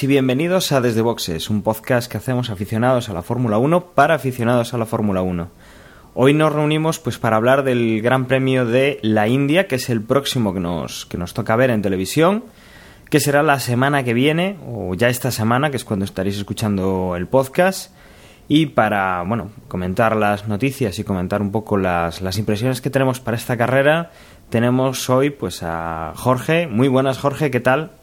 y bienvenidos a Desde Boxes, un podcast que hacemos aficionados a la Fórmula 1 para aficionados a la Fórmula 1. Hoy nos reunimos pues para hablar del Gran Premio de la India, que es el próximo que nos, que nos toca ver en televisión, que será la semana que viene, o ya esta semana, que es cuando estaréis escuchando el podcast. Y para, bueno, comentar las noticias y comentar un poco las, las impresiones que tenemos para esta carrera, tenemos hoy pues a Jorge. Muy buenas, Jorge, ¿qué tal?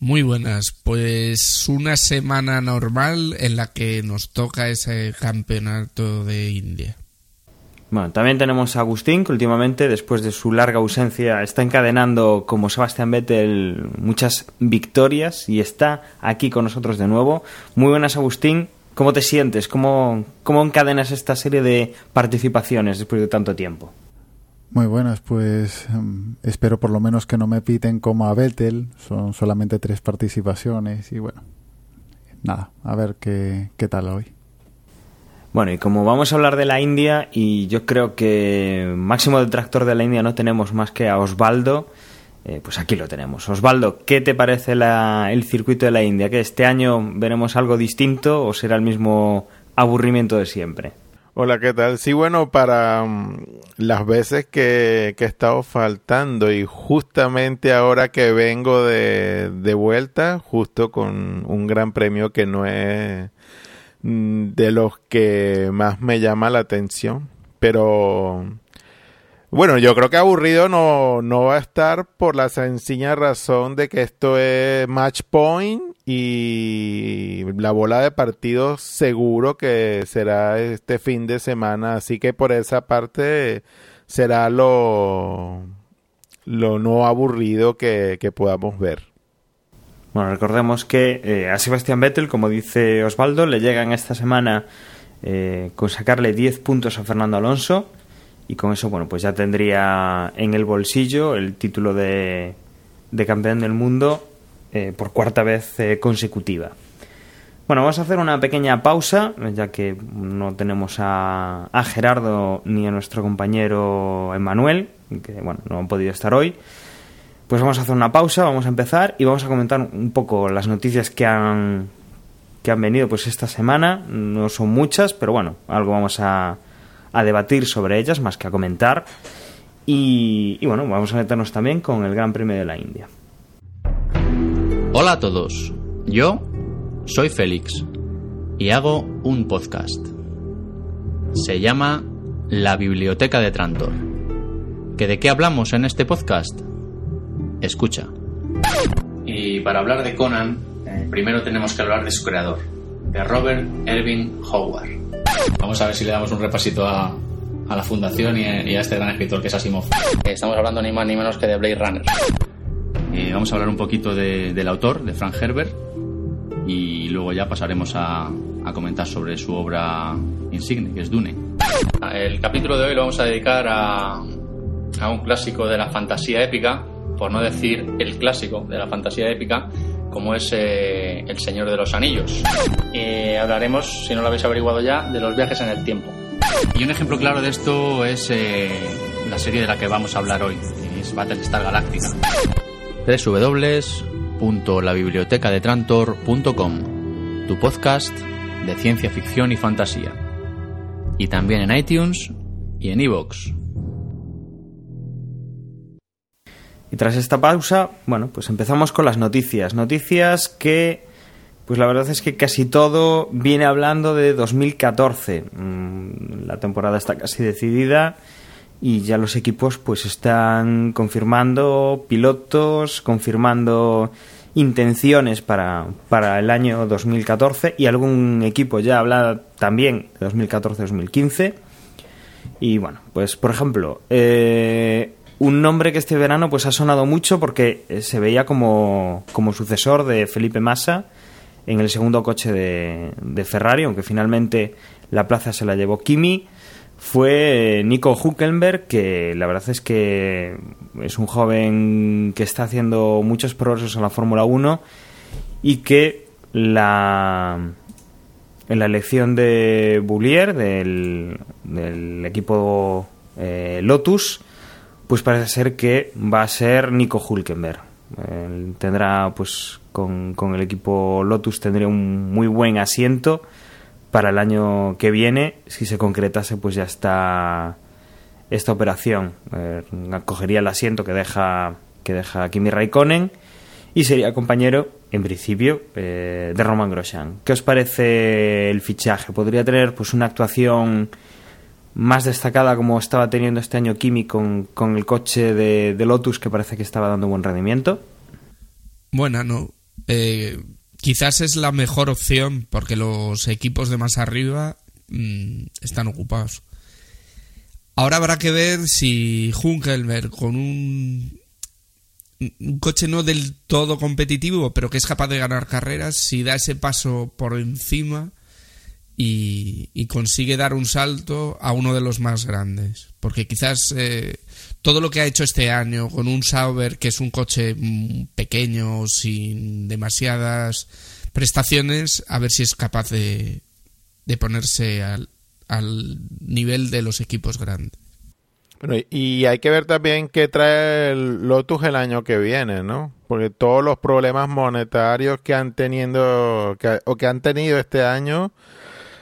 Muy buenas, pues una semana normal en la que nos toca ese campeonato de India. Bueno, también tenemos a Agustín, que últimamente, después de su larga ausencia, está encadenando, como Sebastián Vettel, muchas victorias y está aquí con nosotros de nuevo. Muy buenas, Agustín. ¿Cómo te sientes? ¿Cómo, cómo encadenas esta serie de participaciones después de tanto tiempo? Muy buenas, pues um, espero por lo menos que no me piten como a Vettel, son solamente tres participaciones y bueno, nada, a ver qué, qué tal hoy. Bueno, y como vamos a hablar de la India, y yo creo que máximo detractor de la India no tenemos más que a Osvaldo, eh, pues aquí lo tenemos. Osvaldo, ¿qué te parece la, el circuito de la India? ¿Que este año veremos algo distinto o será el mismo aburrimiento de siempre? Hola, ¿qué tal? Sí, bueno, para um, las veces que, que, he estado faltando y justamente ahora que vengo de, de, vuelta, justo con un gran premio que no es de los que más me llama la atención, pero bueno, yo creo que aburrido no, no va a estar por la sencilla razón de que esto es match point y la bola de partidos seguro que será este fin de semana, así que por esa parte será lo, lo no aburrido que, que podamos ver. Bueno, recordemos que eh, a Sebastián Vettel, como dice Osvaldo, le llegan esta semana eh, con sacarle 10 puntos a Fernando Alonso y con eso, bueno, pues ya tendría en el bolsillo el título de, de campeón del mundo eh, por cuarta vez eh, consecutiva. Bueno, vamos a hacer una pequeña pausa, ya que no tenemos a, a Gerardo ni a nuestro compañero Emanuel, que bueno, no han podido estar hoy. Pues vamos a hacer una pausa, vamos a empezar y vamos a comentar un poco las noticias que han que han venido pues esta semana. No son muchas, pero bueno, algo vamos a, a debatir sobre ellas más que a comentar. Y, y, bueno, vamos a meternos también con el Gran Premio de la India. Hola a todos, yo soy Félix y hago un podcast. Se llama La Biblioteca de Trantor. ¿Que ¿De qué hablamos en este podcast? Escucha. Y para hablar de Conan, eh, primero tenemos que hablar de su creador, de Robert Erving Howard. Vamos a ver si le damos un repasito a, a la fundación y a, y a, este gran escritor que es Asimov. Estamos hablando ni más ni menos que de Blade Runner. Eh, vamos a hablar un poquito de, del autor, de Frank Herbert, y luego ya pasaremos a, a, comentar sobre su obra insigne, que es Dune. El capítulo de hoy lo vamos a dedicar a, a un clásico de la fantasía épica, por no decir el clásico de la fantasía épica, como es eh, El Señor de los Anillos. Eh, hablaremos, si no lo habéis averiguado ya, de los viajes en el tiempo. Y un ejemplo claro de esto es eh, la serie de la que vamos a hablar hoy, es Battlestar Galactica. www.labibliotecadetrantor.com Tu podcast de ciencia ficción y fantasía. Y también en iTunes y en iVoox. Y tras esta pausa, bueno, pues empezamos con las noticias. Noticias que, pues la verdad es que casi todo viene hablando de 2014. La temporada está casi decidida y ya los equipos pues están confirmando pilotos, confirmando intenciones para, para el año 2014 y algún equipo ya habla también de 2014-2015. Y bueno, pues por ejemplo, eh, un nombre que este verano pues ha sonado mucho porque se veía como, como sucesor de Felipe Massa en el segundo coche de, de, Ferrari, aunque finalmente la plaza se la llevó Kimi. fue Nico Huckenberg, que la verdad es que es un joven que está haciendo muchos progresos en la Fórmula 1 y que la en la elección de Boulier del, del equipo eh, Lotus pues parece ser que va a ser Nico Hulkenberg. Tendrá pues con, con, el equipo Lotus tendría un muy buen asiento para el año que viene. Si se concretase pues ya está esta operación. Eh, cogería el asiento que deja que deja Kimi Raikkonen y sería compañero en principio eh, de Roman Grosjean. ¿qué os parece el fichaje? podría tener pues una actuación más destacada como estaba teniendo este año Kimi con, con el coche de, Lotus que parece que estaba dando buen rendimiento? Bueno, no. Eh, quizás es la mejor opción porque los equipos de más arriba mmm, están ocupados. Ahora habrá que ver si Junkelberg con un coche no del todo competitivo, pero que es capaz de ganar carreras, si da ese paso por encima y, y, consigue dar un salto a uno de los más grandes. Porque quizás eh, todo lo que ha hecho este año con un Sauber, que es un coche pequeño, sin demasiadas prestaciones, a ver si es capaz de, de ponerse al, al nivel de los equipos grandes. Bueno, y hay que ver también qué trae el Lotus el año que viene, ¿no? Porque todos los problemas monetarios que han teniendo que, o que han tenido este año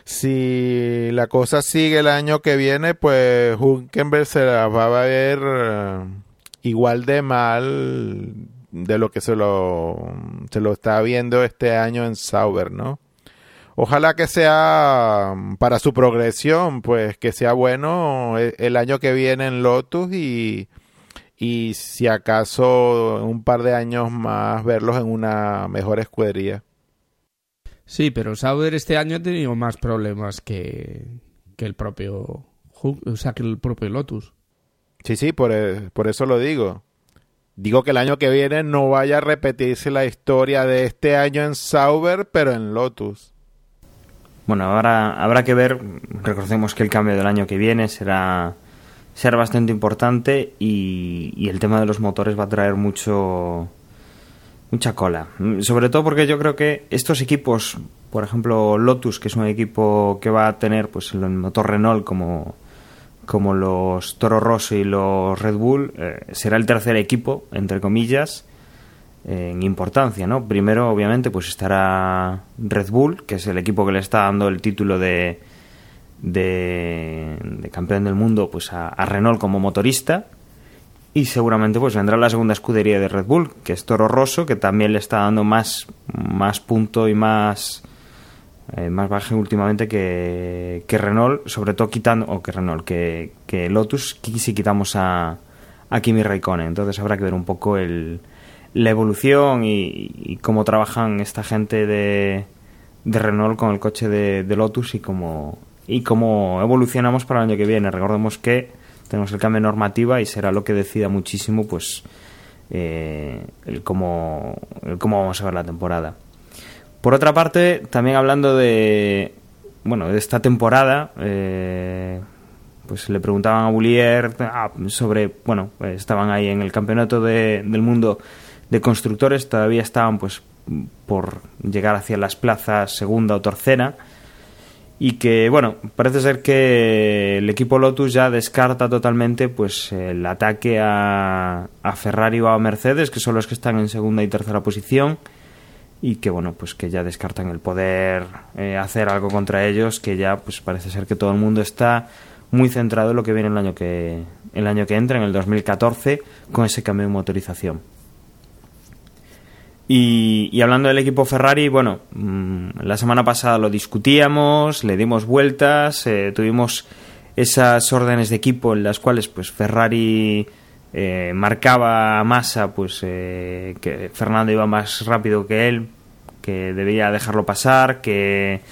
si la cosa sigue el año que viene, pues Hunkenberg se la va a ver eh, igual de mal de lo que se lo, se lo está viendo este año en Sauber, ¿no? Ojalá que sea para su progresión, pues que sea bueno e, el año que viene en Lotus y, y si acaso un par de años más verlos en una mejor escudería. Sí, pero Sauber este año ha tenido más problemas que, que el propio o sea, que el propio Lotus. Sí, sí, por, e, por eso lo digo. Digo que el año que viene no vaya a repetirse la historia de este año en Sauber, pero en Lotus. Bueno, ahora habrá que ver, recordemos que el cambio del año que viene será, será bastante importante y, y el tema de los motores va a traer mucho, mucha cola. Sobre todo porque yo creo que estos equipos, por ejemplo Lotus, que es un equipo que va a tener pues el motor Renault como, como los Toro Rosso y los Red Bull, eh, será el tercer equipo, entre comillas, en importancia, ¿no? Primero, obviamente, pues estará Red Bull, que es el equipo que le está dando el título de, de, campeón del mundo pues a Renault como motorista y seguramente pues vendrá la segunda escudería de Red Bull, que es Toro Rosso, que también le está dando más, más punto y más eh, más baje últimamente que, que, Renault, sobre todo quitando, o que Renault, que, que Lotus, si quitamos a, a Kimi Raikkonen. Entonces habrá que ver un poco el, la evolución y, y cómo trabajan esta gente de, de Renault con el coche de, de Lotus y cómo, y cómo evolucionamos para el año que viene. Recordemos que tenemos el cambio de normativa y será lo que decida muchísimo pues eh, el, cómo, el cómo vamos a ver la temporada. Por otra parte, también hablando de bueno de esta temporada, eh, pues le preguntaban a Boulier ah, sobre bueno estaban ahí en el campeonato de, del mundo de constructores todavía estaban pues por llegar hacia las plazas segunda o tercera y que bueno parece ser que el equipo Lotus ya descarta totalmente pues el ataque a, a Ferrari o a Mercedes que son los que están en segunda y tercera posición y que bueno pues que ya descartan el poder eh, hacer algo contra ellos que ya pues parece ser que todo el mundo está muy centrado en lo que viene el año que el año que entra en el 2014 con ese cambio de motorización y, hablando del equipo Ferrari, bueno, mmm, la semana pasada lo discutíamos, le dimos vueltas, eh, tuvimos esas órdenes de equipo en las cuales pues Ferrari eh, marcaba a Massa pues eh, que Fernando iba más rápido que él, que debía dejarlo pasar, que,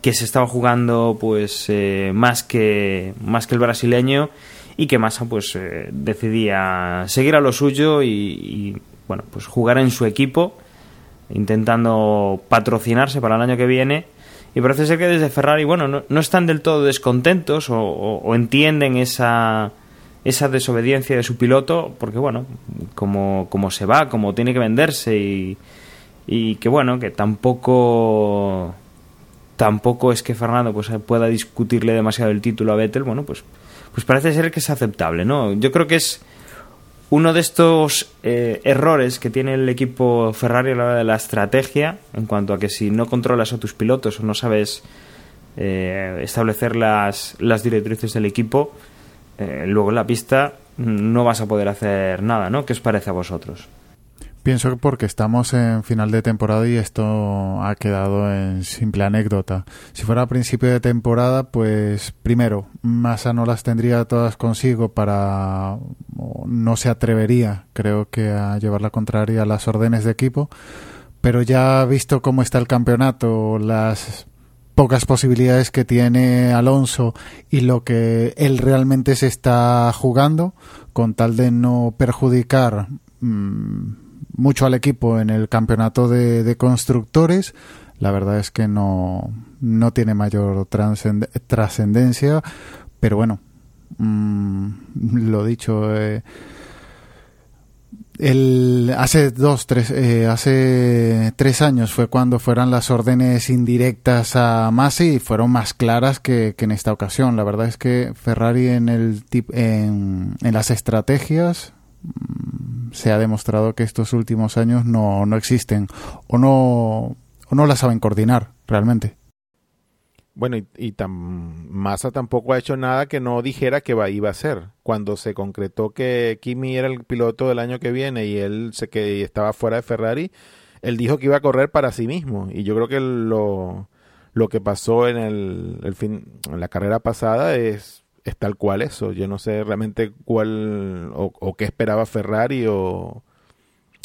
que se estaba jugando pues eh, más que más que el brasileño y que Massa pues eh, decidía seguir a lo suyo y, y bueno pues jugar en su equipo intentando patrocinarse para el año que viene Y parece ser que desde Ferrari, bueno, no, no están del todo descontentos o, entienden esa, esa desobediencia de su piloto, porque bueno, como, como se va, como tiene que venderse y, y que bueno, que tampoco tampoco es que Fernando pues pueda discutirle demasiado el título a Vettel, bueno, pues pues parece ser que es aceptable, ¿no? Yo creo que es uno de estos eh, errores que tiene el equipo Ferrari a la hora de la estrategia, en cuanto a que si no controlas a tus pilotos o no sabes eh, establecer las, las directrices del equipo, eh, luego en la pista no vas a poder hacer nada, ¿no? ¿Qué os parece a vosotros? Pienso que porque estamos en final de temporada y esto ha quedado en simple anécdota. Si fuera a principio de temporada, pues primero, Massa no las tendría todas consigo para... no se atrevería, creo que, a llevar la contraria a las órdenes de equipo. Pero ya visto cómo está el campeonato, las pocas posibilidades que tiene Alonso y lo que él realmente se está jugando, con tal de no perjudicar mm, mucho al equipo en el campeonato de, constructores, la verdad es que no, no tiene mayor trascendencia, pero bueno, mm, lo dicho, eh, el, hace dos, tres, eh, hace tres años fue cuando fueron las órdenes indirectas a Masi y fueron más claras que, que en esta ocasión. La verdad es que Ferrari en el en, en las estrategias mm, se ha demostrado que estos últimos años no, no existen o no, o no la saben coordinar realmente. Bueno, y, y Massa tampoco ha hecho nada que no dijera que va, iba a hacer. Cuando se concretó que Kimi era el piloto del año que viene y él se que estaba fuera de Ferrari, él dijo que iba a correr para sí mismo. Y yo creo que lo, lo que pasó en el, el fin, en la carrera pasada es, es tal cual eso. Yo no sé realmente cuál o, qué esperaba Ferrari o,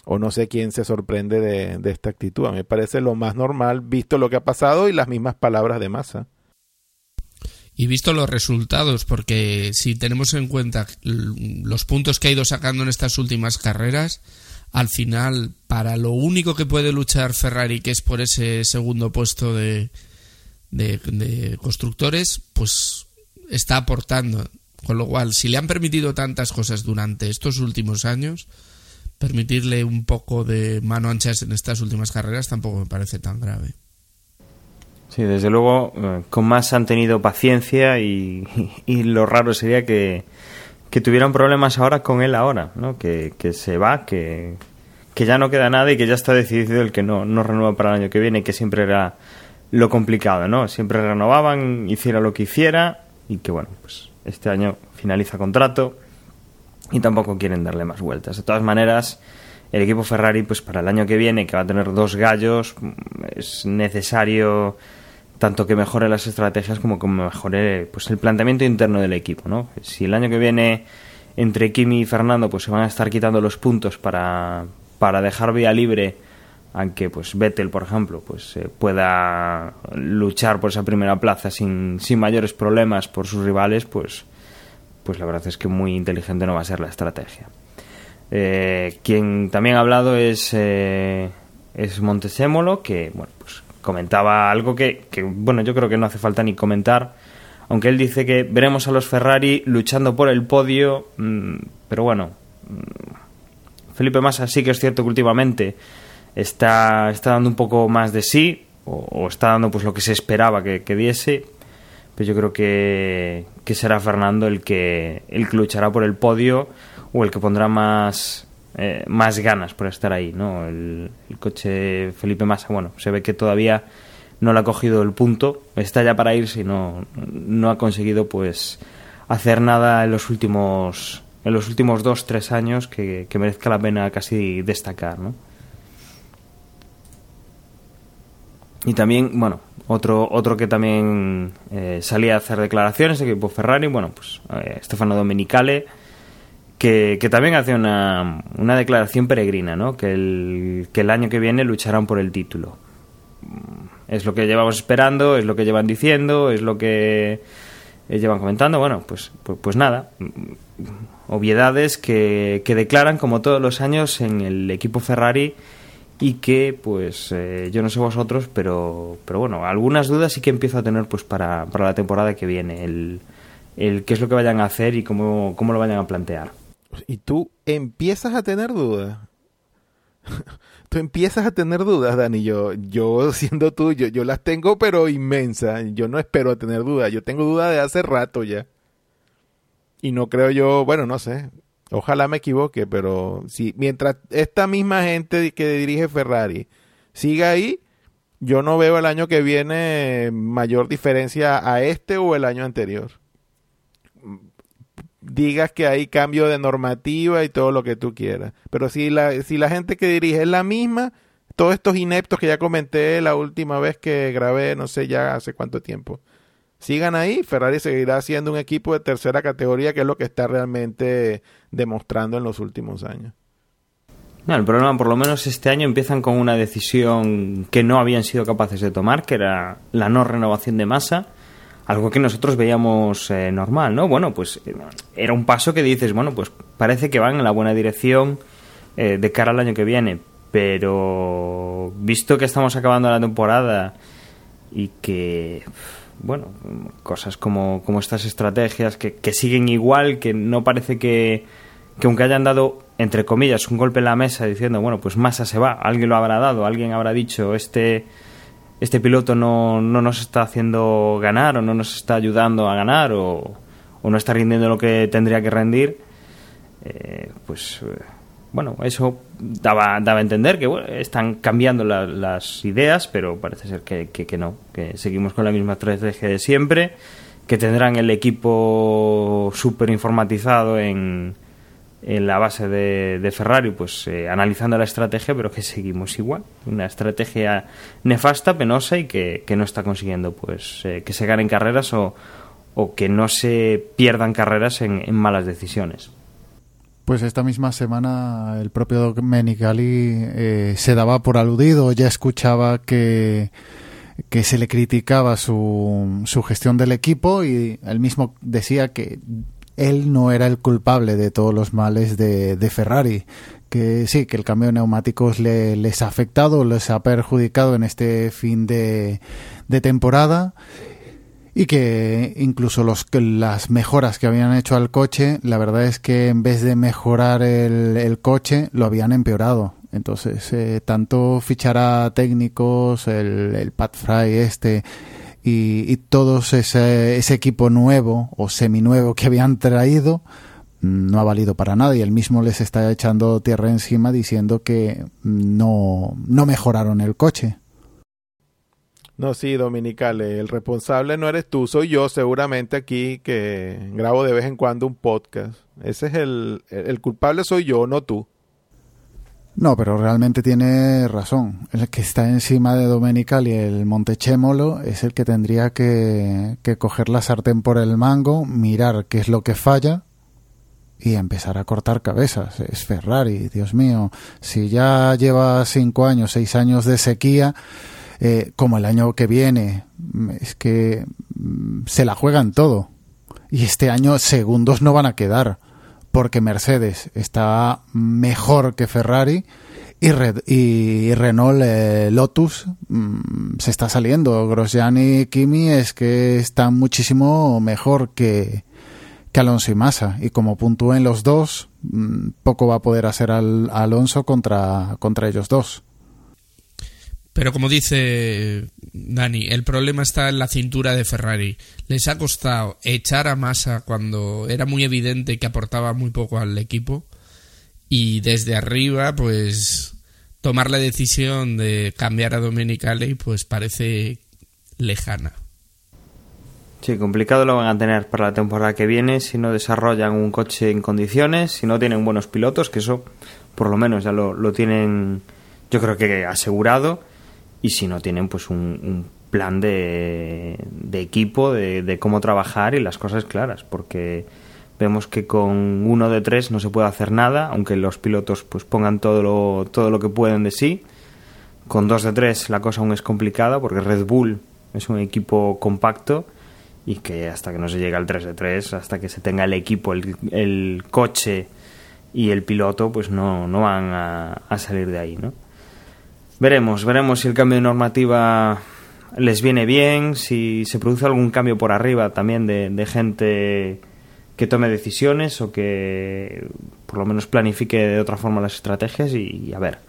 o no sé quién se sorprende de, esta actitud. A mí me parece lo más normal visto lo que ha pasado y las mismas palabras de Massa. Y visto los resultados, porque si tenemos en cuenta los puntos que ha ido sacando en estas últimas carreras, al final, para lo único que puede luchar Ferrari, que es por ese segundo puesto de, de, de constructores, pues está aportando. Con lo cual, si le han permitido tantas cosas durante estos últimos años, permitirle un poco de mano anchas en estas últimas carreras tampoco me parece tan grave. Sí, desde luego, eh, con más han tenido paciencia y, y lo raro sería que, que tuvieran problemas ahora con él ahora, ¿no? Que, que se va, que, que ya no queda nada y que ya está decidido el que no, no renueva para el año que viene, que siempre era lo complicado, ¿no? Siempre renovaban, hiciera lo que hiciera y que bueno, pues este año finaliza contrato y tampoco quieren darle más vueltas. De todas maneras, el equipo Ferrari, pues para el año que viene, que va a tener dos gallos, es necesario tanto que mejore las estrategias como que mejore pues el planteamiento interno del equipo, ¿no? Si el año que viene entre Kimi y Fernando pues se van a estar quitando los puntos para, para dejar vía libre aunque pues Vettel por ejemplo pues eh, pueda luchar por esa primera plaza sin, sin mayores problemas por sus rivales pues pues la verdad es que muy inteligente no va a ser la estrategia. Eh, quien también ha hablado es eh, es Montesémolo que bueno pues comentaba algo que, que, bueno, yo creo que no hace falta ni comentar, aunque él dice que veremos a los Ferrari luchando por el podio, mmm, pero bueno, mmm, Felipe Massa sí que es cierto que últimamente está, está dando un poco más de sí, o, está dando pues lo que se esperaba que, diese, pero yo creo que, será Fernando el que, el que luchará por el podio o el que pondrá más eh, más ganas por estar ahí, ¿no? El, el, coche Felipe Massa, bueno, se ve que todavía no le ha cogido el punto, está ya para irse y no, no ha conseguido pues hacer nada en los últimos en los últimos dos, tres años que, que merezca la pena casi destacar, ¿no? Y también, bueno, otro, otro que también eh, salía a hacer declaraciones, el equipo Ferrari, bueno, pues eh, Stefano Domenicale, que, que, también hace una, una, declaración peregrina, ¿no? Que el, que el año que viene lucharán por el título. Es lo que llevamos esperando, es lo que llevan diciendo, es lo que llevan comentando. Bueno, pues, pues, pues nada. Obviedades que, que, declaran, como todos los años, en el equipo Ferrari y que pues eh, yo no sé vosotros pero pero bueno algunas dudas sí que empiezo a tener pues para, para la temporada que viene el, el qué es lo que vayan a hacer y cómo, cómo lo vayan a plantear. Y tú empiezas a tener dudas tú empiezas a tener dudas Dani yo yo siendo tú yo, yo las tengo pero inmensa. Yo no espero a tener dudas. Yo tengo dudas de hace rato ya. Y no creo yo bueno no sé Ojalá me equivoque, pero si mientras esta misma gente que dirige Ferrari siga ahí, yo no veo el año que viene mayor diferencia a este o el año anterior. Digas que hay cambio de normativa y todo lo que tú quieras. Pero si la, si la gente que dirige es la misma, todos estos ineptos que ya comenté la última vez que grabé, no sé ya hace cuánto tiempo, sigan ahí, Ferrari seguirá siendo un equipo de tercera categoría, que es lo que está realmente demostrando en los últimos años. No, el problema, por lo menos este año, empiezan con una decisión que no habían sido capaces de tomar, que era la no renovación de masa, algo que nosotros veíamos eh, normal, ¿no? Bueno, pues eh, era un paso que dices, bueno, pues parece que van en la buena dirección eh, de cara al año que viene, pero visto que estamos acabando la temporada y que bueno, cosas como, como estas estrategias que, que, siguen igual, que no parece que, que aunque hayan dado, entre comillas, un golpe en la mesa diciendo, bueno, pues Massa se va, alguien lo habrá dado, alguien habrá dicho, este, este piloto no, no nos está haciendo ganar o no nos está ayudando a ganar o, o no está rindiendo lo que tendría que rendir, eh, pues bueno, eso daba, daba a entender que están cambiando las ideas, pero parece ser que, que, no, que seguimos con la misma estrategia de siempre, que tendrán el equipo súper informatizado en, en la base de, Ferrari, pues eh, analizando la estrategia, pero que seguimos igual. Una estrategia nefasta, penosa y que, que no está consiguiendo pues eh, que se ganen carreras o, o que no se pierdan carreras en malas decisiones. Pues esta misma semana el propio Domenicali eh, se daba por aludido, ya escuchaba que, que se le criticaba su, su gestión del equipo y él mismo decía que él no era el culpable de todos los males de, de Ferrari, que sí, que el cambio de neumáticos le, les ha afectado, les ha perjudicado en este fin de, de temporada y que incluso los, las mejoras que habían hecho al coche, la verdad es que en vez de mejorar el, el coche, lo habían empeorado. Entonces, eh, tanto fichar a técnicos, el, Pat Fry este y, todos ese, ese equipo nuevo o seminuevo que habían traído, no ha valido para nada y él mismo les está echando tierra encima diciendo que no, no mejoraron el coche. No, sí, Dominicale, el responsable no eres tú, soy yo seguramente aquí que grabo de vez en cuando un podcast. Ese es el, el culpable soy yo, no tú. No, pero realmente tiene razón. El que está encima de Domenicali, el Montechémolo, es el que tendría que, que coger la sartén por el mango, mirar qué es lo que falla y empezar a cortar cabezas. Es Ferrari, Dios mío. Si ya lleva cinco años, seis años de sequía, eh, como el año que viene, es que mm, se la juegan todo. Y este año segundos no van a quedar, porque Mercedes está mejor que Ferrari y, Red, y Renault eh, Lotus mmm, se está saliendo. Grosjean y Kimi es que están muchísimo mejor que, que Alonso y Massa. Y como puntúen los dos, poco va a poder hacer al, Alonso contra, contra ellos dos. Pero como dice Dani, el problema está en la cintura de Ferrari. Les ha costado echar a Massa cuando era muy evidente que aportaba muy poco al equipo. Y desde arriba, pues tomar la decisión de cambiar a Domenicali, pues parece lejana. Sí, complicado lo van a tener para la temporada que viene si no desarrollan un coche en condiciones, si no tienen buenos pilotos, que eso por lo menos ya lo, lo tienen yo creo que asegurado y si no tienen pues un, plan de, de equipo, de, de, cómo trabajar y las cosas claras, porque vemos que con uno de tres no se puede hacer nada, aunque los pilotos pues pongan todo lo, todo lo que pueden de sí. Con dos de tres la cosa aún es complicada, porque Red Bull es un equipo compacto y que hasta que no se llegue al 3 de 3, hasta que se tenga el equipo, el, coche y el piloto, pues no, no van a salir de ahí, ¿no? Veremos, veremos si el cambio de normativa les viene bien, si se produce algún cambio por arriba también de, gente que tome decisiones o que por lo menos planifique de otra forma las estrategias y, a ver.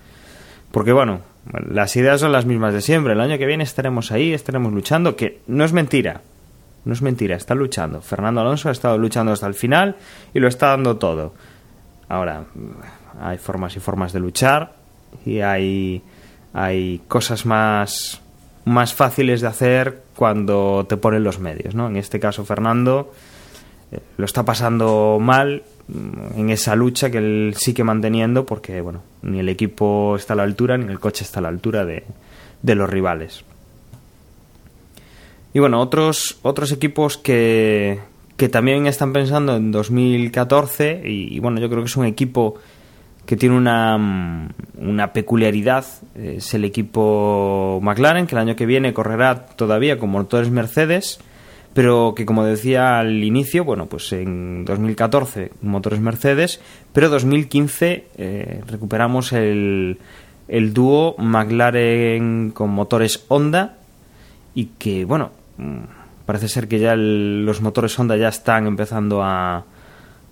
Porque bueno, las ideas son las mismas de siempre. El año que viene estaremos ahí, estaremos luchando, que no es mentira. No es mentira, está luchando. Fernando Alonso ha estado luchando hasta el final y lo está dando todo. Ahora, hay formas y formas de luchar y hay, hay cosas más, más fáciles de hacer cuando te ponen los medios, ¿no? En este caso, Fernando lo está pasando mal mm, en esa lucha que él sigue manteniendo porque bueno ni el equipo está a la altura ni el coche está a la altura de, de los rivales y bueno otros otros equipos que, que también están pensando en 2014 y, y, bueno yo creo que es un equipo que tiene una, mm, una peculiaridad es el equipo McLaren que el año que viene correrá todavía con motores Mercedes pero que como decía al inicio, bueno, pues en 2014 motores Mercedes, pero 2015 eh, recuperamos el, el dúo McLaren con motores Honda y que, bueno, mm, parece ser que ya los motores Honda ya están empezando a,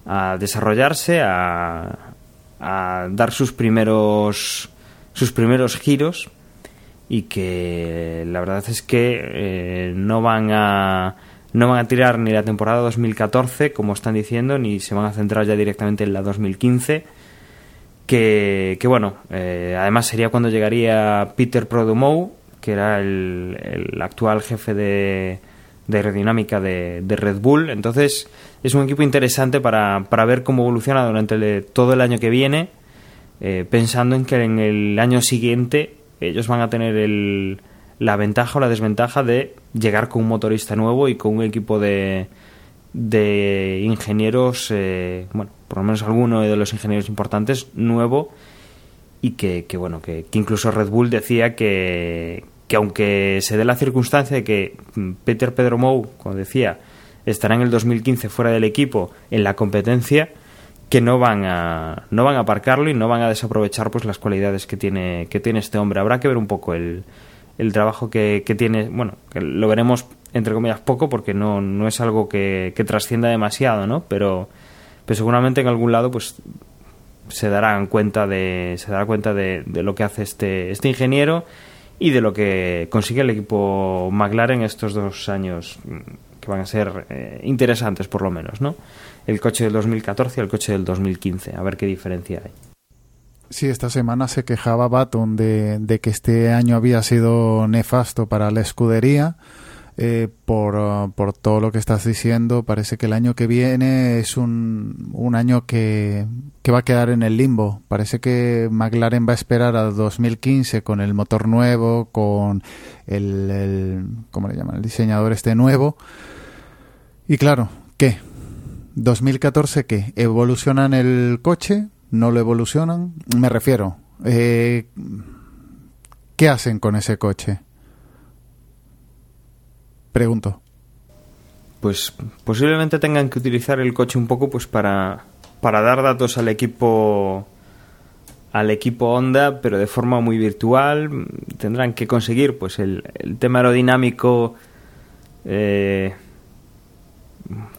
a desarrollarse, a, a dar sus primeros sus primeros giros y que la verdad es que eh, no van a no van a tirar ni la temporada 2014 como están diciendo ni se van a centrar ya directamente en la 2015 que, que bueno eh, además sería cuando llegaría Peter Prodomou que era el actual jefe de, de aerodinámica de, de, Red Bull. Entonces es un equipo interesante para, para ver cómo evoluciona durante todo el año que viene eh, pensando en que en el año siguiente ellos van a tener el, la ventaja o la desventaja de llegar con un motorista nuevo y con un equipo de, de ingenieros, eh, bueno, por lo menos alguno de los ingenieros importantes nuevo y que, que bueno, que, que, incluso Red Bull decía que, que aunque se dé la circunstancia de que Peter Pedro Mou, como decía, estará en el 2015 fuera del equipo en la competencia, que no van a no van a aparcarlo y no van a desaprovechar pues las cualidades que tiene que tiene este hombre. Habrá que ver un poco el, el trabajo que, que tiene, bueno, que lo veremos entre comillas poco porque no, no es algo que, que trascienda demasiado, ¿no? Pero, pero seguramente en algún lado pues se darán cuenta de se dará cuenta de, de, lo que hace este este ingeniero y de lo que consigue el equipo McLaren estos dos años mm, que van a ser eh, interesantes por lo menos, ¿no? El coche del 2014 y el coche del 2015, a ver qué diferencia hay. Sí, esta semana se quejaba Baton de, de, que este año había sido nefasto para la escudería. Eh, por, uh, por, todo lo que estás diciendo, parece que el año que viene es un, un año que, que, va a quedar en el limbo. Parece que McLaren va a esperar a 2015 con el motor nuevo, con el, el ¿cómo le llaman? El diseñador este nuevo. Y claro, ¿qué? 2014 qué? Evolucionan el coche, no lo evolucionan. Me refiero, eh, ¿qué hacen con ese coche? Pregunto. Pues posiblemente tengan que utilizar el coche un poco pues para, para dar datos al equipo al equipo Honda, pero de forma muy virtual. Tendrán que conseguir pues el, el tema aerodinámico eh,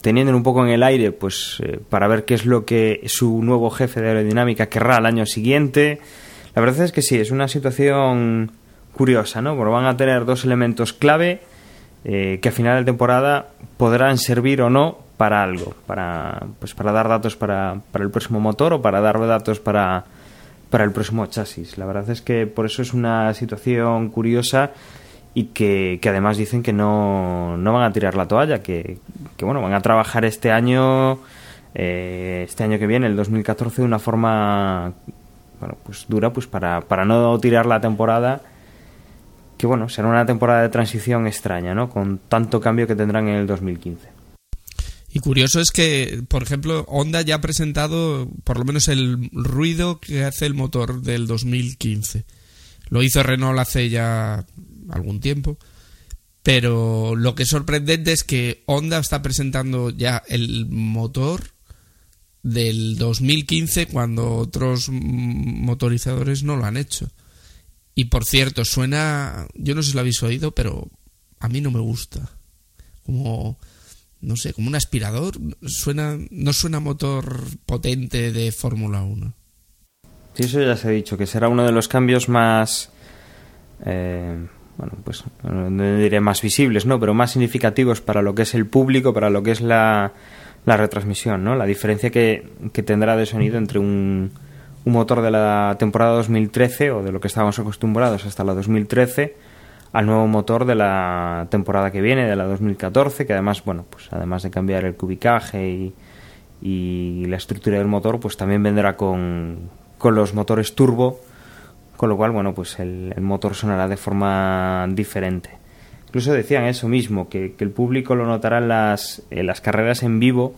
teniendo un poco en el aire, pues eh, para ver qué es lo que su nuevo jefe de aerodinámica querrá al año siguiente. La verdad es que sí, es una situación curiosa, ¿no? Porque van a tener dos elementos clave eh, que a final de temporada podrán servir o no para algo, para pues para dar datos para, para el próximo motor o para dar datos para, para el próximo chasis. La verdad es que por eso es una situación curiosa y que, que, además dicen que no, no van a tirar la toalla, que, que bueno, van a trabajar este año, eh, este año que viene, el 2014, de una forma bueno, pues dura, pues para, para no tirar la temporada, que bueno, será una temporada de transición extraña, ¿no? Con tanto cambio que tendrán en el 2015. Y curioso es que, por ejemplo, Honda ya ha presentado por lo menos el ruido que hace el motor del 2015. Lo hizo Renault hace ya algún tiempo. Pero lo que es sorprendente es que Honda está presentando ya el motor del 2015 cuando otros motorizadores no lo han hecho. Y por cierto, suena, yo no sé si lo habéis oído, pero a mí no me gusta. Como, no sé, como un aspirador. Suena, no suena motor potente de Fórmula 1. Sí, eso ya se ha dicho, que será uno de los cambios más, eh, bueno, pues no diré más visibles, ¿no? Pero más significativos para lo que es el público, para lo que es la, la retransmisión, ¿no? La diferencia que, que tendrá de sonido entre un, un motor de la temporada 2013 o de lo que estábamos acostumbrados hasta la 2013 al nuevo motor de la temporada que viene, de la 2014, que además, bueno, pues además de cambiar el cubicaje y, la estructura del motor, pues también vendrá con, con los motores turbo, con lo cual, bueno, pues el, motor sonará de forma diferente. Incluso decían eso mismo, que, el público lo notará en las, en las carreras en vivo.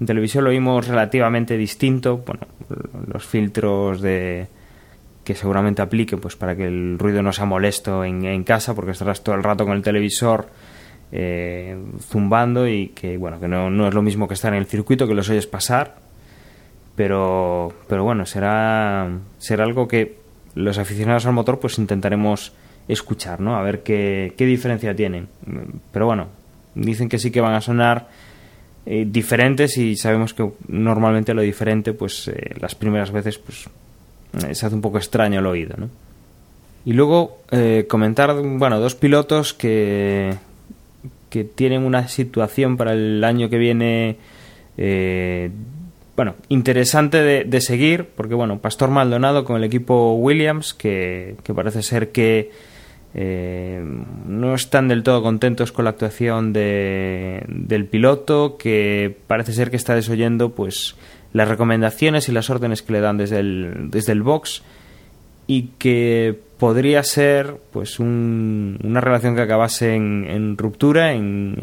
En televisión lo vimos relativamente distinto, bueno, los filtros de que seguramente apliquen pues para que el ruido no sea molesto en, en casa, porque estarás todo el rato con el televisor eh, zumbando y que bueno que no, no es lo mismo que estar en el circuito que los oyes pasar pero, pero bueno, será, será algo que los aficionados al motor pues intentaremos escuchar, ¿no? A ver qué, qué diferencia tienen. Pero bueno, dicen que sí que van a sonar eh, diferentes y sabemos que normalmente lo diferente, pues eh, las primeras veces, pues eh, se hace un poco extraño el oído, ¿no? Y luego comentar, bueno, dos pilotos que, que tienen una situación para el año que viene bueno, interesante de, seguir, porque bueno, Pastor Maldonado con el equipo Williams, que, parece ser que eh, no están del todo contentos con la actuación de, del piloto, que parece ser que está desoyendo pues las recomendaciones y las órdenes que le dan desde el, desde el box y que podría ser pues una relación que acabase en, ruptura, en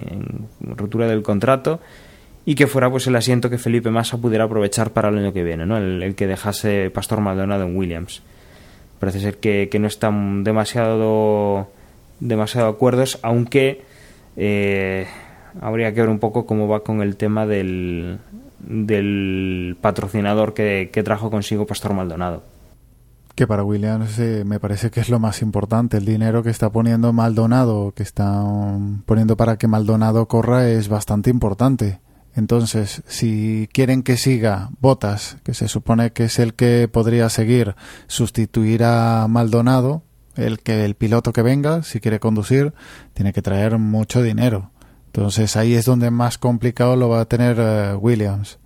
ruptura del contrato y que fuera pues el asiento que Felipe Massa pudiera aprovechar para el año que viene, ¿no? el, que dejase Pastor Maldonado en Williams. Parece ser que, no están demasiado, demasiado acuerdos, aunque eh, habría que ver un poco cómo va con el tema del, del patrocinador que, trajo consigo Pastor Maldonado que para Williams me parece que es lo más importante. El dinero que está poniendo Maldonado, que está poniendo para que Maldonado corra, es bastante importante. Entonces, si quieren que siga Botas, que se supone que es el que podría seguir, sustituir a Maldonado, el que el piloto que venga, si quiere conducir, tiene que traer mucho dinero. Entonces ahí es donde más complicado lo va a tener eh, Williams.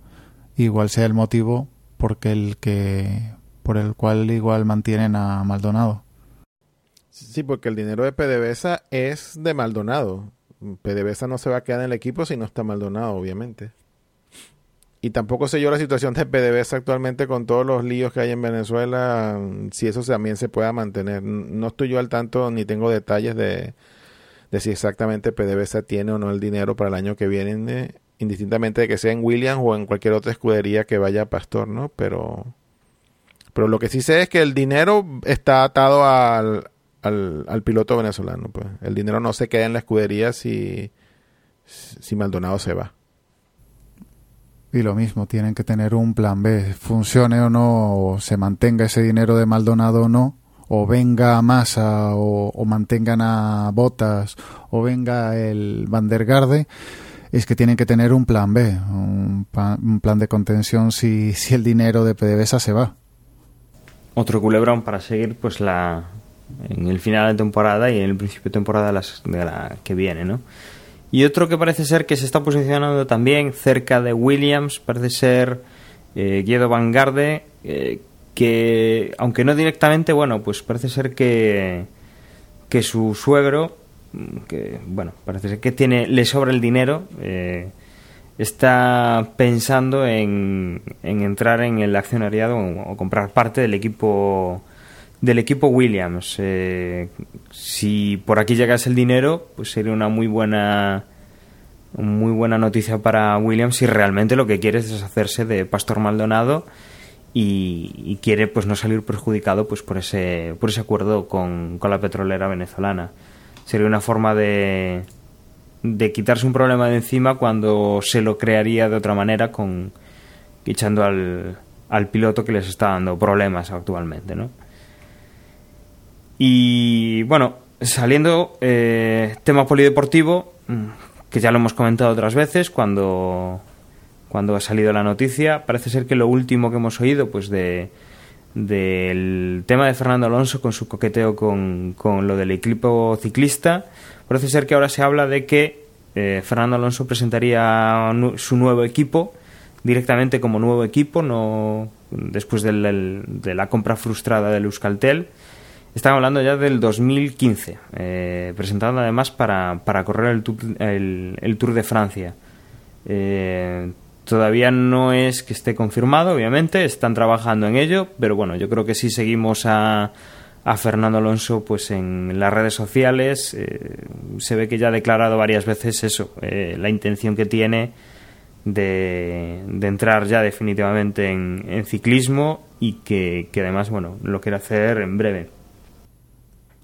Igual sea el motivo porque el que por el cual igual mantienen a Maldonado. Sí, porque el dinero de PDVSA es de Maldonado. PDVSA no se va a quedar en el equipo si no está Maldonado, obviamente. Y tampoco sé yo la situación de PDVSA actualmente con todos los líos que hay en Venezuela, si eso también se pueda mantener. No estoy yo al tanto ni tengo detalles de, si exactamente PDVSA tiene o no el dinero para el año que viene, indistintamente de que sea en Williams o en cualquier otra escudería que vaya a Pastor, ¿no? Pero, pero lo que sí sé es que el dinero está atado al, al, al piloto venezolano. Pues. El dinero no se queda en la escudería si, si Maldonado se va. Y lo mismo, tienen que tener un plan B, funcione o no, o se mantenga ese dinero de Maldonado o no, o venga a Massa, o, mantengan a Botas, o venga el Van der Garde, es que tienen que tener un plan B, un, un plan de contención si, si el dinero de PDVSA se va. Otro culebrón para seguir pues la, en el final de temporada y en el principio de temporada de, la que viene, ¿no? Y otro que parece ser que se está posicionando también cerca de Williams, parece ser eh, Guido Van Garde, eh, que aunque no directamente, bueno, pues parece ser que, que su suegro, que bueno, parece ser que tiene, le sobra el dinero, eh, está pensando en, en, entrar en el accionariado o comprar parte del equipo del equipo Williams. Eh, si por aquí llegase el dinero, pues sería una muy buena muy buena noticia para Williams si realmente lo que quiere es deshacerse de Pastor Maldonado y, quiere pues no salir perjudicado pues por ese por ese acuerdo con, con la petrolera venezolana. Sería una forma de de quitarse un problema de encima cuando se lo crearía de otra manera con echando al, al piloto que les está dando problemas actualmente, ¿no? Y bueno, saliendo, eh, tema polideportivo, mm, que ya lo hemos comentado otras veces cuando, cuando ha salido la noticia, parece ser que lo último que hemos oído, pues de del tema de Fernando Alonso con su coqueteo con, con lo del equipo ciclista, parece ser que ahora se habla de que eh, Fernando Alonso presentaría su nuevo equipo directamente como nuevo equipo, no después de la compra frustrada del Euskaltel. Están hablando ya del 2015, eh, presentando además para, para correr el tour, el, el tour de Francia. Eh, todavía no es que esté confirmado, obviamente, están trabajando en ello, pero bueno, yo creo que sí seguimos a, a Fernando Alonso pues en las redes sociales. Eh, se ve que ya ha declarado varias veces eso, eh, la intención que tiene de, de entrar ya definitivamente en, en ciclismo y que, que además, bueno, lo quiere hacer en breve.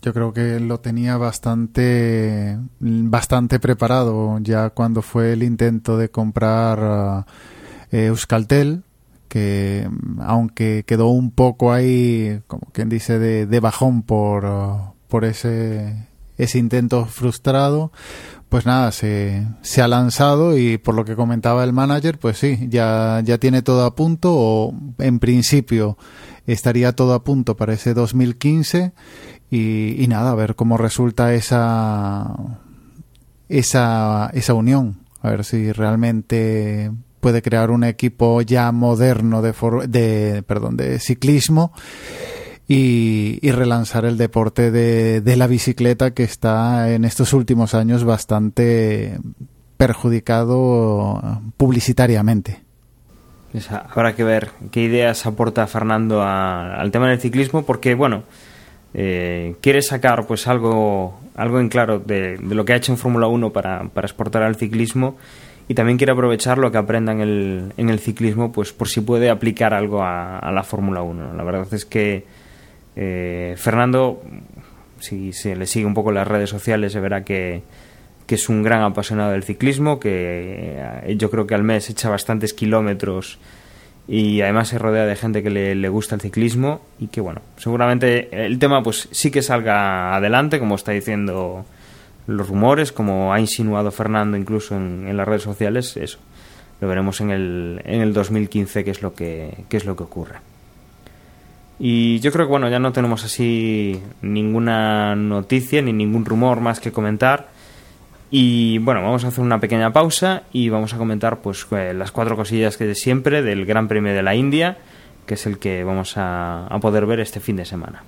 Yo creo que lo tenía bastante, bastante preparado ya cuando fue el intento de comprar uh, Euskaltel, que aunque quedó un poco ahí, como quien dice, de, de bajón por, uh, por ese, ese intento frustrado, pues nada, se, se ha lanzado y por lo que comentaba el manager, pues sí, ya, ya tiene todo a punto o en principio estaría todo a punto para ese 2015 y, y nada, a ver cómo resulta esa, esa, esa unión. A ver si realmente puede crear un equipo ya moderno de, for, de, perdón, de ciclismo y, y relanzar el deporte de, de, la bicicleta que está en estos últimos años bastante perjudicado publicitariamente. Habrá que ver qué ideas aporta Fernando a, al tema del ciclismo, porque, bueno, eh, quiere sacar pues algo, algo en claro de, lo que ha hecho en Fórmula 1 para, para, exportar al ciclismo y también quiere aprovechar lo que aprenda en el, en el ciclismo pues por si puede aplicar algo a, a la Fórmula 1. La verdad es que eh, Fernando, si se le sigue un poco las redes sociales, se verá que, que es un gran apasionado del ciclismo, que eh, yo creo que al mes echa bastantes kilómetros y además se rodea de gente que le, le, gusta el ciclismo y que bueno, seguramente el tema pues sí que salga adelante, como está diciendo los rumores, como ha insinuado Fernando incluso en, en las redes sociales, eso. Lo veremos en el, en el 2015 qué es lo que qué es lo que ocurre. Y yo creo que bueno, ya no tenemos así ninguna noticia ni ningún rumor más que comentar. Y bueno, vamos a hacer una pequeña pausa y vamos a comentar pues eh, las cuatro cosillas que de siempre del Gran Premio de la India, que es el que vamos a, a poder ver este fin de semana.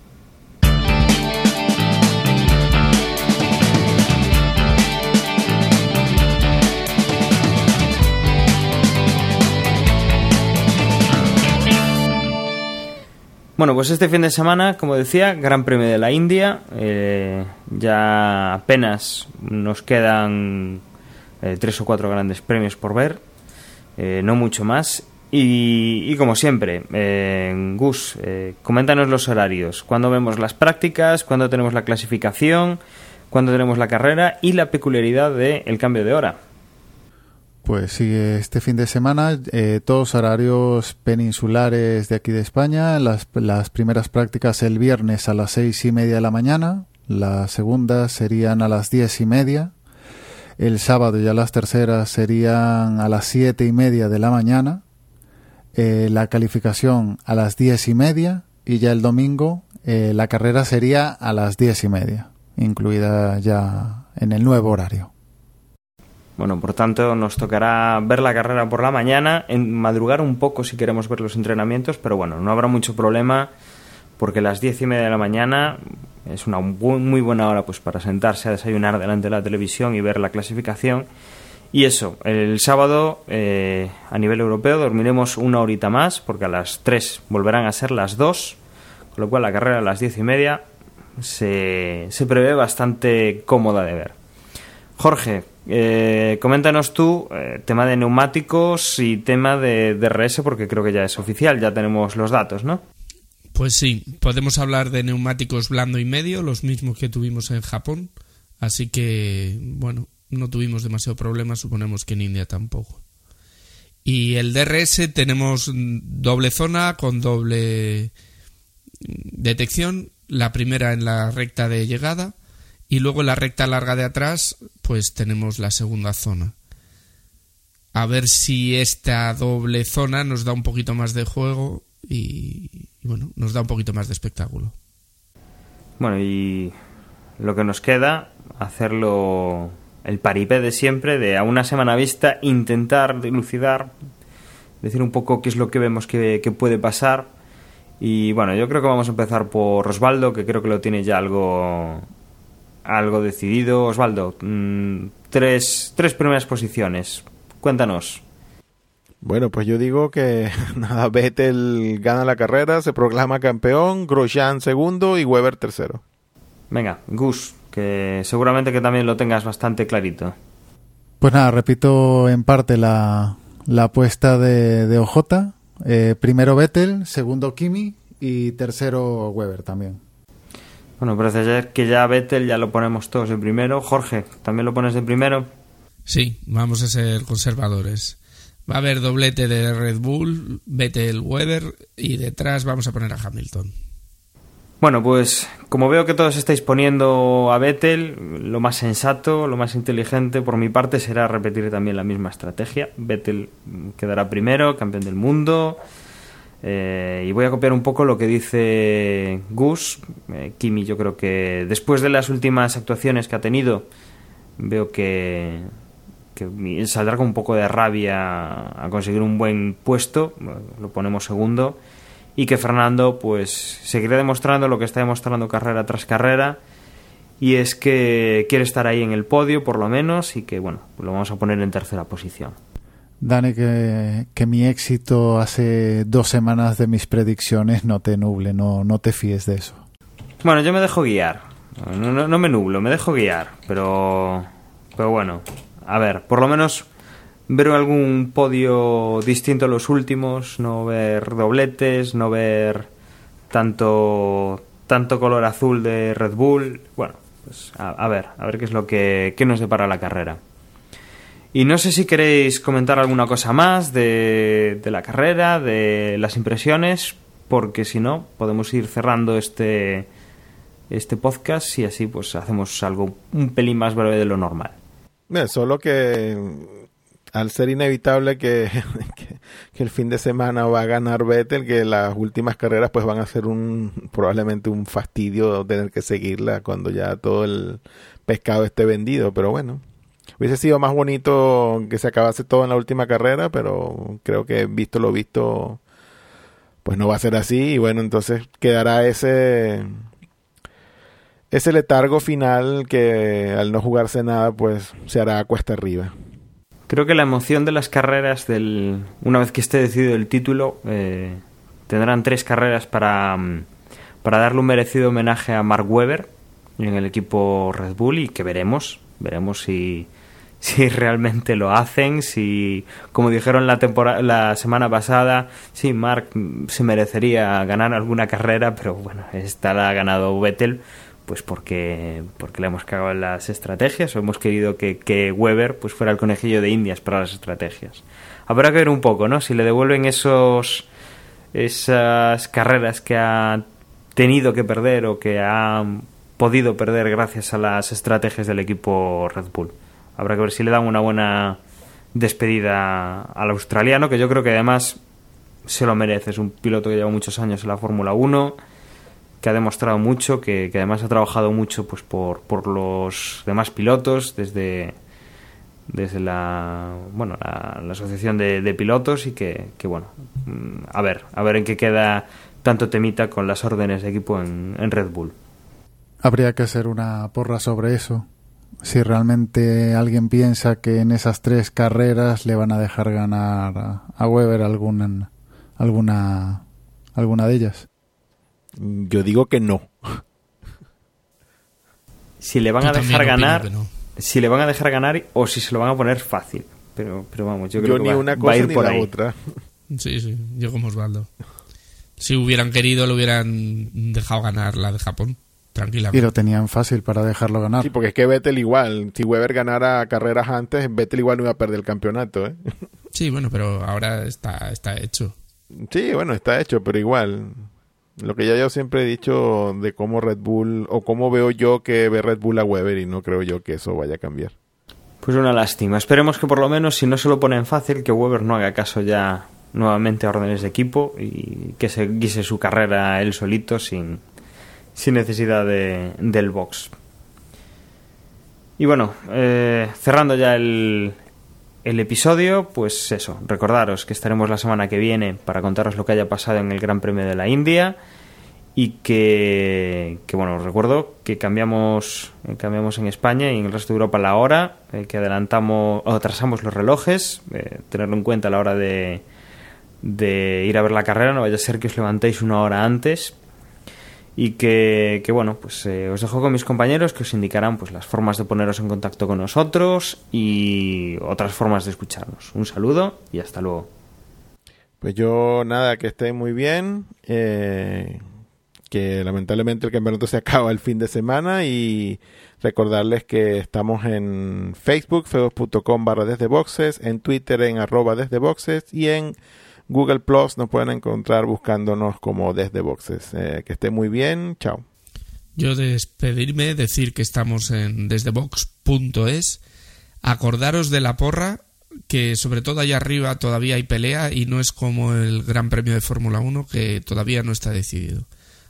Bueno, pues este fin de semana, como decía, Gran Premio de la India. Eh, ya apenas nos quedan eh, tres o cuatro grandes premios por ver, eh, no mucho más. Y, como siempre, eh, Gus, coméntanos los horarios. ¿Cuándo vemos las prácticas? ¿Cuándo tenemos la clasificación? ¿Cuándo tenemos la carrera? Y la peculiaridad del el cambio de hora. Pues sí, este fin de semana eh, todos horarios peninsulares de aquí de España. Las, las, primeras prácticas el viernes a las seis y media de la mañana, las segundas serían a las diez y media, el sábado ya las terceras serían a las siete y media de la mañana, eh, la calificación a las diez y media y ya el domingo eh, la carrera sería a las diez y media, incluida ya en el nuevo horario. Bueno, por tanto, nos tocará ver la carrera por la mañana, en madrugar un poco si queremos ver los entrenamientos, pero bueno, no habrá mucho problema porque las diez y media de la mañana es una muy buena hora pues para sentarse a desayunar delante de la televisión y ver la clasificación. Y eso, el sábado eh, a nivel europeo dormiremos una horita más porque a las 3 volverán a ser las 2, con lo cual la carrera a las diez y media se, se prevé bastante cómoda de ver. Jorge, eh, coméntanos tú eh, tema de neumáticos y tema de DRS, porque creo que ya es oficial, ya tenemos los datos, ¿no? Pues sí, podemos hablar de neumáticos blando y medio, los mismos que tuvimos en Japón, así que, bueno, no tuvimos demasiado problema, suponemos que en India tampoco. Y el DRS tenemos doble zona con doble detección la primera en la recta de llegada y luego la recta larga de atrás pues tenemos la segunda zona. A ver si esta doble zona nos da un poquito más de juego y, y bueno, nos da un poquito más de espectáculo. Bueno, y lo que nos queda, hacerlo el paripé de siempre, de a una semana vista, intentar dilucidar, decir un poco qué es lo que vemos que, que puede pasar. Y bueno, yo creo que vamos a empezar por Osvaldo, que creo que lo tiene ya algo, algo decidido. Osvaldo, mm, tres, tres primeras posiciones. Cuéntanos. Bueno, pues yo digo que nada, Vettel gana la carrera, se proclama campeón, Grosjean segundo y Weber tercero. Venga, Gus, que seguramente que también lo tengas bastante clarito. Pues nada, repito en parte la, la apuesta de, de OJ. Eh, primero Vettel, segundo Kimi y tercero Weber también. Bueno, parece ser que ya Vettel ya lo ponemos todos en primero. Jorge, ¿también lo pones en primero? Sí, vamos a ser conservadores. Va a haber doblete de Red Bull, Vettel, Weber y detrás vamos a poner a Hamilton. Bueno, pues como veo que todos estáis poniendo a Vettel, lo más sensato, lo más inteligente por mi parte será repetir también la misma estrategia. Vettel quedará primero, campeón del mundo. Eh, y voy a copiar un poco lo que dice Gus. Eh, Kimi, yo creo que después de las últimas actuaciones que ha tenido, veo que, que saldrá con un poco de rabia a conseguir un buen puesto. Lo ponemos segundo y que Fernando pues seguirá demostrando lo que está demostrando carrera tras carrera y es que quiere estar ahí en el podio por lo menos y que bueno lo vamos a poner en tercera posición Dani, que, que mi éxito hace dos semanas de mis predicciones no te nuble, no, no te fíes de eso. Bueno, yo me dejo guiar. No, no, no me nublo, me dejo guiar. Pero, pero bueno, a ver, por lo menos ver algún podio distinto a los últimos, no ver dobletes, no ver tanto tanto color azul de Red Bull. Bueno, pues a, a ver, a ver qué es lo que qué nos depara la carrera. Y no sé si queréis comentar alguna cosa más de, de la carrera, de las impresiones, porque si no, podemos ir cerrando este, este podcast y así pues hacemos algo un pelín más breve de lo normal. Solo que al ser inevitable que, que, que el fin de semana va a ganar Vettel, que las últimas carreras pues van a ser un probablemente un fastidio tener que seguirla cuando ya todo el pescado esté vendido, pero bueno. Hubiese sido más bonito que se acabase todo en la última carrera, pero creo que visto lo visto, pues no va a ser así. Y bueno, entonces quedará ese, ese letargo final que al no jugarse nada, pues se hará cuesta arriba. Creo que la emoción de las carreras, del una vez que esté decidido el título, eh, tendrán tres carreras para, para darle un merecido homenaje a Mark Webber en el equipo Red Bull y que veremos, veremos si, si realmente lo hacen, si, como dijeron la, la semana pasada, sí, Mark se merecería ganar alguna carrera, pero bueno, esta la ha ganado Vettel, pues porque, porque le hemos cagado en las estrategias o hemos querido que, que Weber pues fuera el conejillo de indias para las estrategias. Habrá que ver un poco, ¿no? Si le devuelven esos esas carreras que ha tenido que perder o que ha podido perder gracias a las estrategias del equipo Red Bull. Habrá que ver si le dan una buena despedida al australiano, que yo creo que además se lo merece. Es un piloto que lleva muchos años en la Fórmula 1, que ha demostrado mucho, que, que además ha trabajado mucho pues por, por los demás pilotos, desde, desde la bueno la, la asociación de, de, pilotos y que, que, bueno a ver a ver en qué queda tanto temita con las órdenes de equipo en, en Red Bull habría que hacer una porra sobre eso si realmente alguien piensa que en esas tres carreras le van a dejar ganar a, a Weber alguna alguna alguna de ellas. Yo digo que no. Si le van Yo a dejar ganar no. si le van a dejar ganar o si se lo van a poner fácil. Pero pero vamos yo creo yo que ni va, una va a ir ni por la ahí. otra. Sí, sí, yo como Osvaldo. Si hubieran querido, lo hubieran dejado ganar la de Japón, y tranquilamente. lo tenían fácil para dejarlo ganar Sí, porque es que Vettel igual, si Weber ganara carreras antes, Vettel igual no iba a perder el campeonato, ¿eh? Sí, bueno, pero ahora está, está hecho. Sí, bueno, está hecho, pero igual. Lo que ya yo siempre he dicho de cómo Red Bull, o cómo veo yo que ve Red Bull a Weber y no creo yo que eso vaya a cambiar. Pues una lástima. Esperemos que por lo menos, si no se lo ponen fácil, que Weber no haga caso ya nuevamente a órdenes de equipo y que se guise su carrera él solito sin, sin necesidad de, del box. Y bueno, eh, cerrando ya el, el episodio, pues eso, recordaros que estaremos la semana que viene para contaros lo que haya pasado en el Gran Premio de la India y que, que bueno, os recuerdo que cambiamos, eh, cambiamos en España y en el resto de Europa la hora, eh, que adelantamos o atrasamos los relojes, eh, tenerlo en cuenta a la hora de, de ir a ver la carrera, no vaya a ser que os levantéis una hora antes y que, que bueno, pues eh, os dejo con mis compañeros que os indicarán pues las formas de poneros en contacto con nosotros y otras formas de escucharnos. Un saludo y hasta luego. Pues yo nada, que estéis muy bien, eh, que lamentablemente el campeonato se acaba el fin de semana y recordarles que estamos en Facebook, facebook.com barra desde boxes, en Twitter en arroba desde boxes y en Google Plus nos pueden encontrar buscándonos como desde boxes. Eh, que esté muy bien, chao. Yo despedirme, decir que estamos en desdebox.es. Acordaros de la porra, que sobre todo allá arriba todavía hay pelea y no es como el Gran Premio de Fórmula 1 que todavía no está decidido.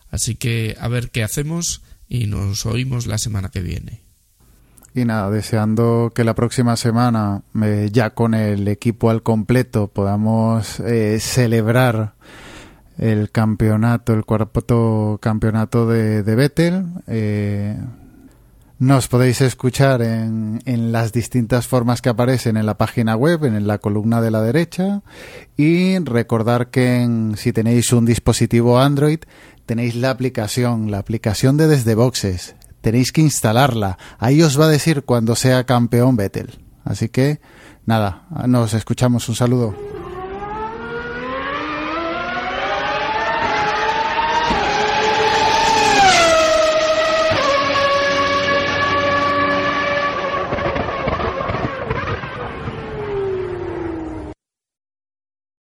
Así que a ver qué hacemos y nos oímos la semana que viene. Y nada, deseando que la próxima semana, ya con el equipo al completo, podamos eh, celebrar el campeonato, el cuarto campeonato de, de Vettel. Eh, nos podéis escuchar en, en, las distintas formas que aparecen en la página web, en la columna de la derecha. Y recordar que en, si tenéis un dispositivo Android, tenéis la aplicación, la aplicación de Desde Boxes tenéis que instalarla. Ahí os va a decir cuando sea campeón Vettel. Así que, nada, nos escuchamos. Un saludo.